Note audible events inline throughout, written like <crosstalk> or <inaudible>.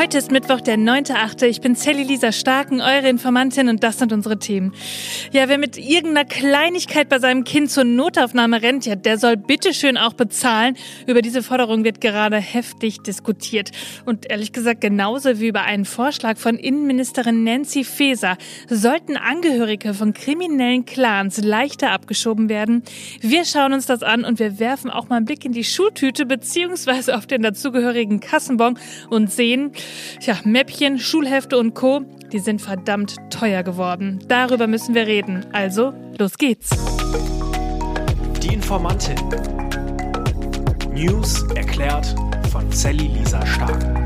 Heute ist Mittwoch, der 9.8. Ich bin Sally Lisa Starken, eure Informantin und das sind unsere Themen. Ja, wer mit irgendeiner Kleinigkeit bei seinem Kind zur Notaufnahme rennt, ja, der soll bitteschön auch bezahlen. Über diese Forderung wird gerade heftig diskutiert. Und ehrlich gesagt, genauso wie über einen Vorschlag von Innenministerin Nancy Faeser, sollten Angehörige von kriminellen Clans leichter abgeschoben werden. Wir schauen uns das an und wir werfen auch mal einen Blick in die Schultüte beziehungsweise auf den dazugehörigen Kassenbon und sehen, Tja, Mäppchen, Schulhefte und Co., die sind verdammt teuer geworden. Darüber müssen wir reden. Also, los geht's. Die Informantin. News erklärt von Sally Lisa Stark.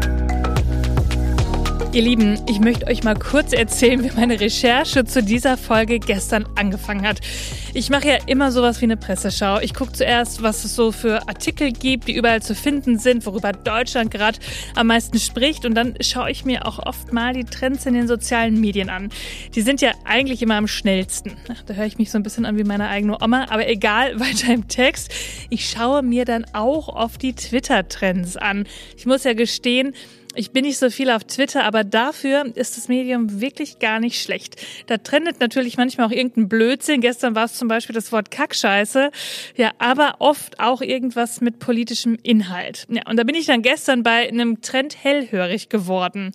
Ihr Lieben, ich möchte euch mal kurz erzählen, wie meine Recherche zu dieser Folge gestern angefangen hat. Ich mache ja immer sowas wie eine Presseschau. Ich gucke zuerst, was es so für Artikel gibt, die überall zu finden sind, worüber Deutschland gerade am meisten spricht. Und dann schaue ich mir auch oft mal die Trends in den sozialen Medien an. Die sind ja eigentlich immer am schnellsten. Da höre ich mich so ein bisschen an wie meine eigene Oma, aber egal, <laughs> weiter im Text. Ich schaue mir dann auch oft die Twitter-Trends an. Ich muss ja gestehen, ich bin nicht so viel auf Twitter, aber dafür ist das Medium wirklich gar nicht schlecht. Da trendet natürlich manchmal auch irgendein Blödsinn. Gestern war es zum Beispiel das Wort Kackscheiße. Ja, aber oft auch irgendwas mit politischem Inhalt. Ja, und da bin ich dann gestern bei einem Trend hellhörig geworden.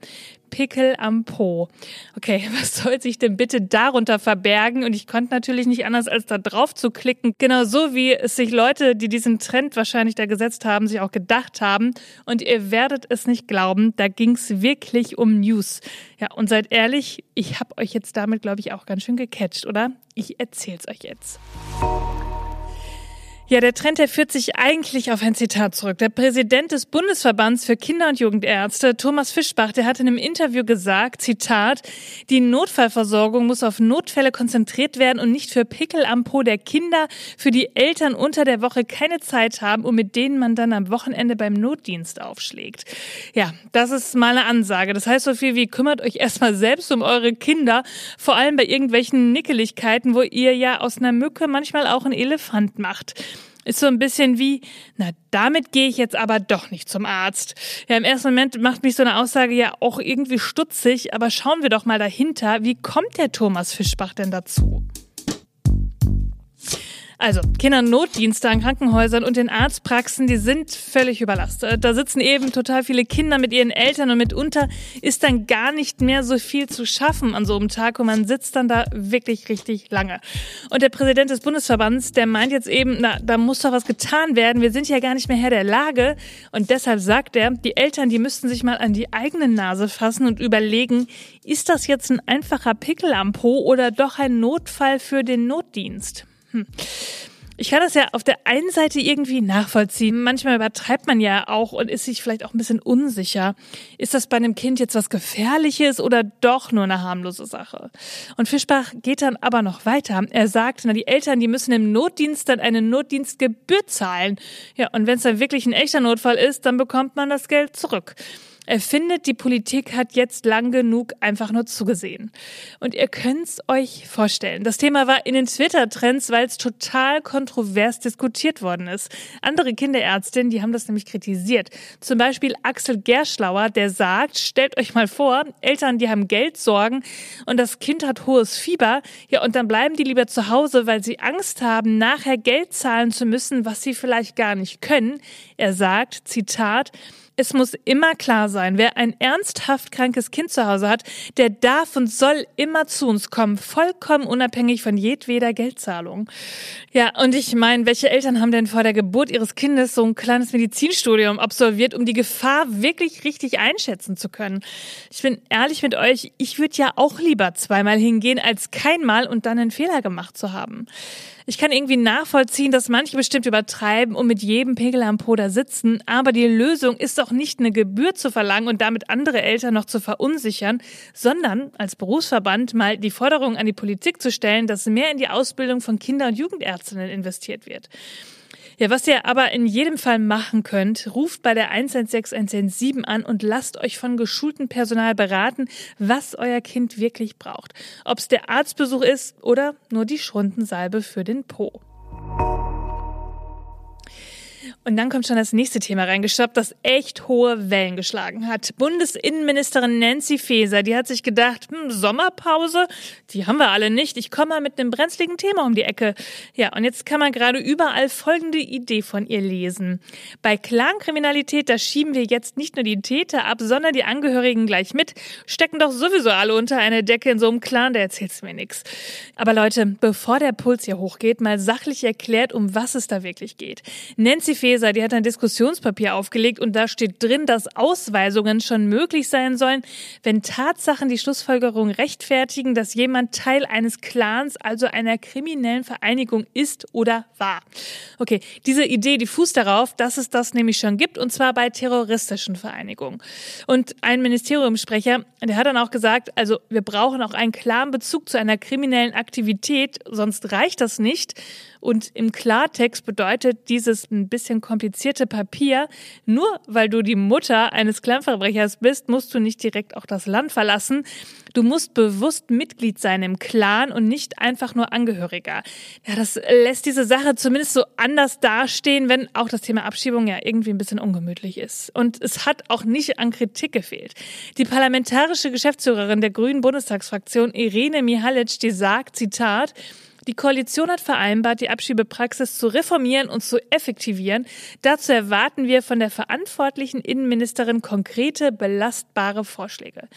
Pickel am Po. Okay, <laughs> was soll sich denn bitte darunter verbergen? Und ich konnte natürlich nicht anders, als da drauf zu klicken. Genau so, wie es sich Leute, die diesen Trend wahrscheinlich da gesetzt haben, sich auch gedacht haben. Und ihr werdet es nicht glauben, da ging es wirklich um News. Ja, und seid ehrlich, ich habe euch jetzt damit, glaube ich, auch ganz schön gecatcht, oder? Ich erzähl's euch jetzt. Ja, der Trend, der führt sich eigentlich auf ein Zitat zurück. Der Präsident des Bundesverbands für Kinder- und Jugendärzte, Thomas Fischbach, der hat in einem Interview gesagt, Zitat, die Notfallversorgung muss auf Notfälle konzentriert werden und nicht für Pickel am Po der Kinder, für die Eltern unter der Woche keine Zeit haben und mit denen man dann am Wochenende beim Notdienst aufschlägt. Ja, das ist mal eine Ansage. Das heißt so viel wie, kümmert euch erstmal selbst um eure Kinder, vor allem bei irgendwelchen Nickeligkeiten, wo ihr ja aus einer Mücke manchmal auch einen Elefant macht. Ist so ein bisschen wie, na, damit gehe ich jetzt aber doch nicht zum Arzt. Ja, im ersten Moment macht mich so eine Aussage ja auch irgendwie stutzig, aber schauen wir doch mal dahinter, wie kommt der Thomas Fischbach denn dazu? Also, Kindernotdienste an Krankenhäusern und den Arztpraxen, die sind völlig überlastet. Da sitzen eben total viele Kinder mit ihren Eltern und mitunter ist dann gar nicht mehr so viel zu schaffen an so einem Tag und man sitzt dann da wirklich richtig lange. Und der Präsident des Bundesverbands, der meint jetzt eben, na, da muss doch was getan werden. Wir sind ja gar nicht mehr Herr der Lage. Und deshalb sagt er, die Eltern, die müssten sich mal an die eigene Nase fassen und überlegen, ist das jetzt ein einfacher Pickel am Po oder doch ein Notfall für den Notdienst? Hm. Ich kann das ja auf der einen Seite irgendwie nachvollziehen. Manchmal übertreibt man ja auch und ist sich vielleicht auch ein bisschen unsicher. Ist das bei einem Kind jetzt was Gefährliches oder doch nur eine harmlose Sache? Und Fischbach geht dann aber noch weiter. Er sagt, na, die Eltern, die müssen im Notdienst dann eine Notdienstgebühr zahlen. Ja, und wenn es dann wirklich ein echter Notfall ist, dann bekommt man das Geld zurück. Er findet, die Politik hat jetzt lang genug einfach nur zugesehen. Und ihr könnt's euch vorstellen. Das Thema war in den Twitter-Trends, weil es total kontrovers diskutiert worden ist. Andere Kinderärztinnen, die haben das nämlich kritisiert. Zum Beispiel Axel Gerschlauer, der sagt, stellt euch mal vor, Eltern, die haben Geldsorgen und das Kind hat hohes Fieber. Ja, und dann bleiben die lieber zu Hause, weil sie Angst haben, nachher Geld zahlen zu müssen, was sie vielleicht gar nicht können. Er sagt, Zitat, es muss immer klar sein, wer ein ernsthaft krankes Kind zu Hause hat, der darf und soll immer zu uns kommen, vollkommen unabhängig von jedweder Geldzahlung. Ja, und ich meine, welche Eltern haben denn vor der Geburt ihres Kindes so ein kleines Medizinstudium absolviert, um die Gefahr wirklich richtig einschätzen zu können? Ich bin ehrlich mit euch, ich würde ja auch lieber zweimal hingehen, als keinmal und dann einen Fehler gemacht zu haben. Ich kann irgendwie nachvollziehen, dass manche bestimmt übertreiben und mit jedem Pegel am Poder sitzen, aber die Lösung ist doch nicht eine Gebühr zu verlangen und damit andere Eltern noch zu verunsichern, sondern als Berufsverband mal die Forderung an die Politik zu stellen, dass mehr in die Ausbildung von Kinder- und Jugendärztinnen investiert wird. Ja, was ihr aber in jedem Fall machen könnt, ruft bei der 116 117 an und lasst euch von geschultem Personal beraten, was euer Kind wirklich braucht. Ob es der Arztbesuch ist oder nur die Schrundensalbe für den Po. Und dann kommt schon das nächste Thema reingestoppt, das echt hohe Wellen geschlagen hat. Bundesinnenministerin Nancy Faeser, die hat sich gedacht, hm, Sommerpause, die haben wir alle nicht. Ich komme mal mit einem brenzligen Thema um die Ecke. Ja, und jetzt kann man gerade überall folgende Idee von ihr lesen. Bei Clankriminalität, da schieben wir jetzt nicht nur die Täter ab, sondern die Angehörigen gleich mit. Stecken doch sowieso alle unter eine Decke in so einem Clan, da erzählt's mir nichts. Aber Leute, bevor der Puls hier hochgeht, mal sachlich erklärt, um was es da wirklich geht. Nancy Faeser, die hat ein Diskussionspapier aufgelegt und da steht drin, dass Ausweisungen schon möglich sein sollen, wenn Tatsachen die Schlussfolgerung rechtfertigen, dass jemand Teil eines Clans, also einer kriminellen Vereinigung ist oder war. Okay, diese Idee, die fußt darauf, dass es das nämlich schon gibt und zwar bei terroristischen Vereinigungen. Und ein Ministeriumssprecher, der hat dann auch gesagt, also wir brauchen auch einen klaren Bezug zu einer kriminellen Aktivität, sonst reicht das nicht. Und im Klartext bedeutet dieses ein bisschen komplizierte Papier, nur weil du die Mutter eines Kleinverbrechers bist, musst du nicht direkt auch das Land verlassen. Du musst bewusst Mitglied sein im Clan und nicht einfach nur Angehöriger. Ja, das lässt diese Sache zumindest so anders dastehen, wenn auch das Thema Abschiebung ja irgendwie ein bisschen ungemütlich ist. Und es hat auch nicht an Kritik gefehlt. Die parlamentarische Geschäftsführerin der Grünen Bundestagsfraktion Irene Mihalic, die sagt, Zitat, die Koalition hat vereinbart, die Abschiebepraxis zu reformieren und zu effektivieren. Dazu erwarten wir von der verantwortlichen Innenministerin konkrete, belastbare Vorschläge.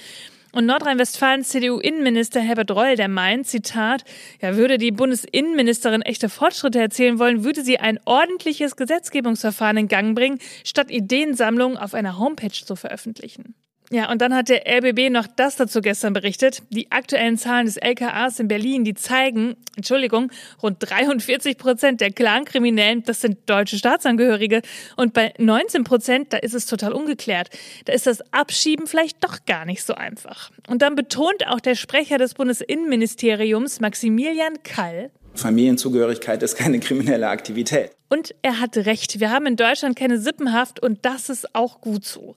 Und Nordrhein-Westfalens CDU-Innenminister Herbert Reul, der meint, Zitat, ja, würde die Bundesinnenministerin echte Fortschritte erzählen wollen, würde sie ein ordentliches Gesetzgebungsverfahren in Gang bringen, statt Ideensammlungen auf einer Homepage zu veröffentlichen. Ja, und dann hat der RBB noch das dazu gestern berichtet. Die aktuellen Zahlen des LKAs in Berlin, die zeigen, Entschuldigung, rund 43 Prozent der Clankriminellen, das sind deutsche Staatsangehörige. Und bei 19 Prozent, da ist es total ungeklärt. Da ist das Abschieben vielleicht doch gar nicht so einfach. Und dann betont auch der Sprecher des Bundesinnenministeriums, Maximilian Kall, Familienzugehörigkeit ist keine kriminelle Aktivität. Und er hatte recht. Wir haben in Deutschland keine Sippenhaft und das ist auch gut so.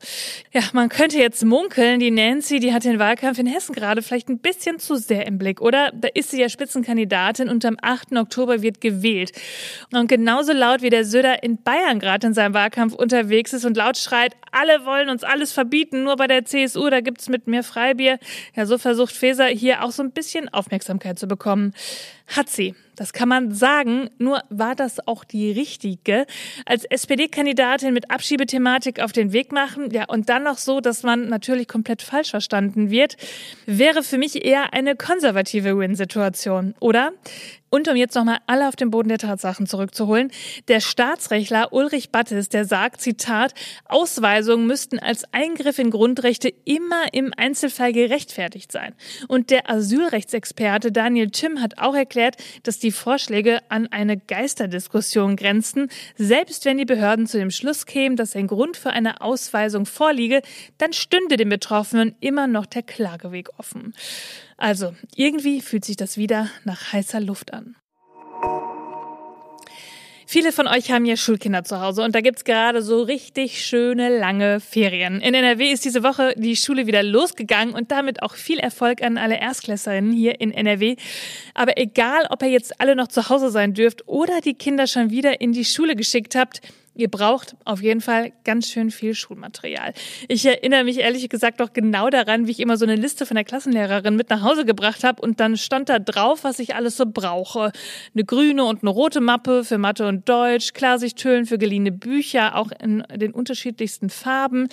Ja, man könnte jetzt munkeln, die Nancy, die hat den Wahlkampf in Hessen gerade vielleicht ein bisschen zu sehr im Blick, oder? Da ist sie ja Spitzenkandidatin und am 8. Oktober wird gewählt. Und genauso laut wie der Söder in Bayern gerade in seinem Wahlkampf unterwegs ist und laut schreit, alle wollen uns alles verbieten, nur bei der CSU, da gibt's mit mehr Freibier. Ja, so versucht Feser hier auch so ein bisschen Aufmerksamkeit zu bekommen. Hat sie. Das kann man sagen, nur war das auch die richtige. Als SPD-Kandidatin mit Abschiebethematik auf den Weg machen, ja, und dann noch so, dass man natürlich komplett falsch verstanden wird, wäre für mich eher eine konservative Win-Situation, oder? Und um jetzt nochmal alle auf den Boden der Tatsachen zurückzuholen, der Staatsrechtler Ulrich Battes, der sagt, Zitat, Ausweisungen müssten als Eingriff in Grundrechte immer im Einzelfall gerechtfertigt sein. Und der Asylrechtsexperte Daniel Tim hat auch erklärt, dass die Vorschläge an eine Geisterdiskussion grenzen. Selbst wenn die Behörden zu dem Schluss kämen, dass ein Grund für eine Ausweisung vorliege, dann stünde dem Betroffenen immer noch der Klageweg offen. Also, irgendwie fühlt sich das wieder nach heißer Luft an. Viele von euch haben ja Schulkinder zu Hause und da gibt's gerade so richtig schöne lange Ferien. In NRW ist diese Woche die Schule wieder losgegangen und damit auch viel Erfolg an alle Erstklässerinnen hier in NRW. Aber egal, ob ihr jetzt alle noch zu Hause sein dürft oder die Kinder schon wieder in die Schule geschickt habt, Ihr braucht auf jeden Fall ganz schön viel Schulmaterial. Ich erinnere mich ehrlich gesagt doch genau daran, wie ich immer so eine Liste von der Klassenlehrerin mit nach Hause gebracht habe und dann stand da drauf, was ich alles so brauche. Eine grüne und eine rote Mappe für Mathe und Deutsch, Klarsichthüllen für geliehene Bücher, auch in den unterschiedlichsten Farben.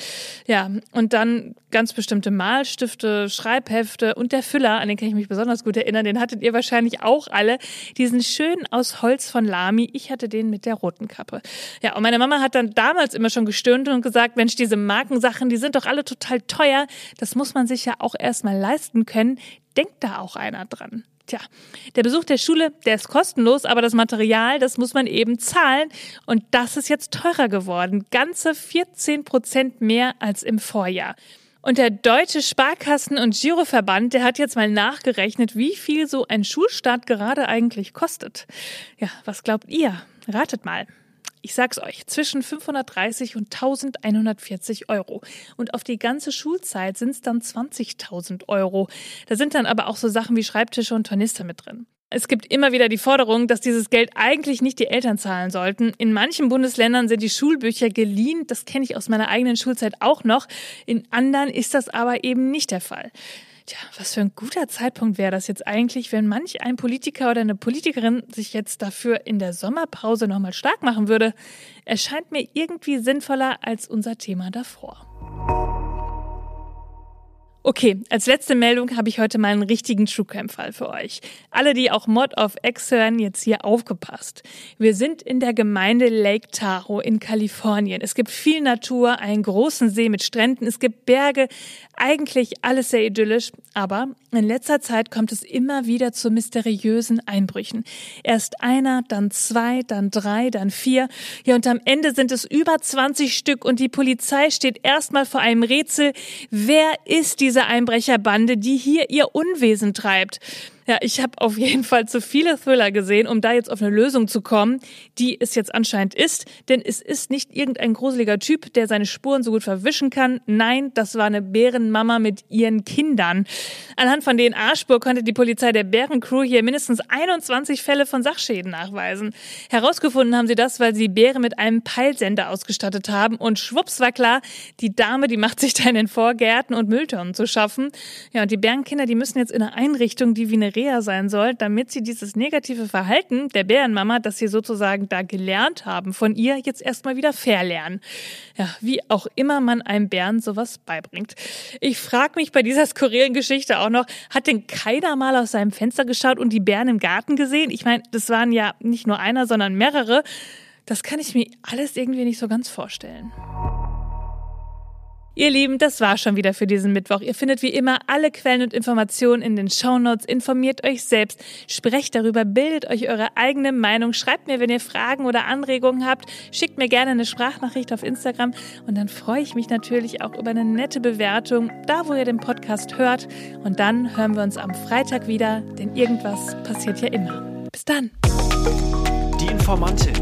Ja, und dann ganz bestimmte Malstifte, Schreibhefte und der Füller, an den kann ich mich besonders gut erinnern, den hattet ihr wahrscheinlich auch alle. Diesen schön aus Holz von Lamy. Ich hatte den mit der roten Kappe. Ja, und meine Mama hat dann damals immer schon gestöhnt und gesagt, Mensch, diese Markensachen, die sind doch alle total teuer. Das muss man sich ja auch erstmal leisten können. Denkt da auch einer dran. Tja, der Besuch der Schule, der ist kostenlos, aber das Material, das muss man eben zahlen. Und das ist jetzt teurer geworden. Ganze 14 Prozent mehr als im Vorjahr. Und der Deutsche Sparkassen- und Giroverband, der hat jetzt mal nachgerechnet, wie viel so ein Schulstart gerade eigentlich kostet. Ja, was glaubt ihr? Ratet mal. Ich sag's euch, zwischen 530 und 1140 Euro. Und auf die ganze Schulzeit sind's dann 20.000 Euro. Da sind dann aber auch so Sachen wie Schreibtische und Tornister mit drin. Es gibt immer wieder die Forderung, dass dieses Geld eigentlich nicht die Eltern zahlen sollten. In manchen Bundesländern sind die Schulbücher geliehen. Das kenne ich aus meiner eigenen Schulzeit auch noch. In anderen ist das aber eben nicht der Fall. Tja, was für ein guter Zeitpunkt wäre das jetzt eigentlich, wenn manch ein Politiker oder eine Politikerin sich jetzt dafür in der Sommerpause nochmal stark machen würde. Erscheint mir irgendwie sinnvoller als unser Thema davor. Okay, als letzte Meldung habe ich heute mal einen richtigen True Crime Fall für euch. Alle, die auch Mod of X hören, jetzt hier aufgepasst. Wir sind in der Gemeinde Lake Tahoe in Kalifornien. Es gibt viel Natur, einen großen See mit Stränden, es gibt Berge, eigentlich alles sehr idyllisch, aber in letzter Zeit kommt es immer wieder zu mysteriösen Einbrüchen. Erst einer, dann zwei, dann drei, dann vier. Ja, und am Ende sind es über 20 Stück und die Polizei steht erstmal vor einem Rätsel. Wer ist diese Einbrecherbande, die hier ihr Unwesen treibt? Ja, ich habe auf jeden Fall zu viele Thriller gesehen, um da jetzt auf eine Lösung zu kommen, die es jetzt anscheinend ist. Denn es ist nicht irgendein gruseliger Typ, der seine Spuren so gut verwischen kann. Nein, das war eine Bärenmama mit ihren Kindern. Anhand von DNA-Spur konnte die Polizei der Bärencrew hier mindestens 21 Fälle von Sachschäden nachweisen. Herausgefunden haben sie das, weil sie Bären mit einem Peilsender ausgestattet haben. Und schwupps war klar, die Dame, die macht sich da in den Vorgärten und Mülltonnen zu schaffen. Ja, und die Bärenkinder, die müssen jetzt in eine Einrichtung, die wie eine Reha sein soll, damit sie dieses negative Verhalten der Bärenmama, das sie sozusagen da gelernt haben, von ihr jetzt erstmal wieder verlernen. Ja, wie auch immer man einem Bären sowas beibringt. Ich frage mich bei dieser skurrilen Geschichte auch noch, hat denn keiner mal aus seinem Fenster geschaut und die Bären im Garten gesehen? Ich meine, das waren ja nicht nur einer, sondern mehrere. Das kann ich mir alles irgendwie nicht so ganz vorstellen. Ihr Lieben, das war schon wieder für diesen Mittwoch. Ihr findet wie immer alle Quellen und Informationen in den Shownotes. Informiert euch selbst, sprecht darüber, bildet euch eure eigene Meinung, schreibt mir, wenn ihr Fragen oder Anregungen habt, schickt mir gerne eine Sprachnachricht auf Instagram und dann freue ich mich natürlich auch über eine nette Bewertung, da wo ihr den Podcast hört. Und dann hören wir uns am Freitag wieder, denn irgendwas passiert ja immer. Bis dann. Die Informantin.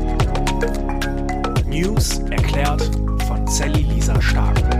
News erklärt von Sally Lisa Stark.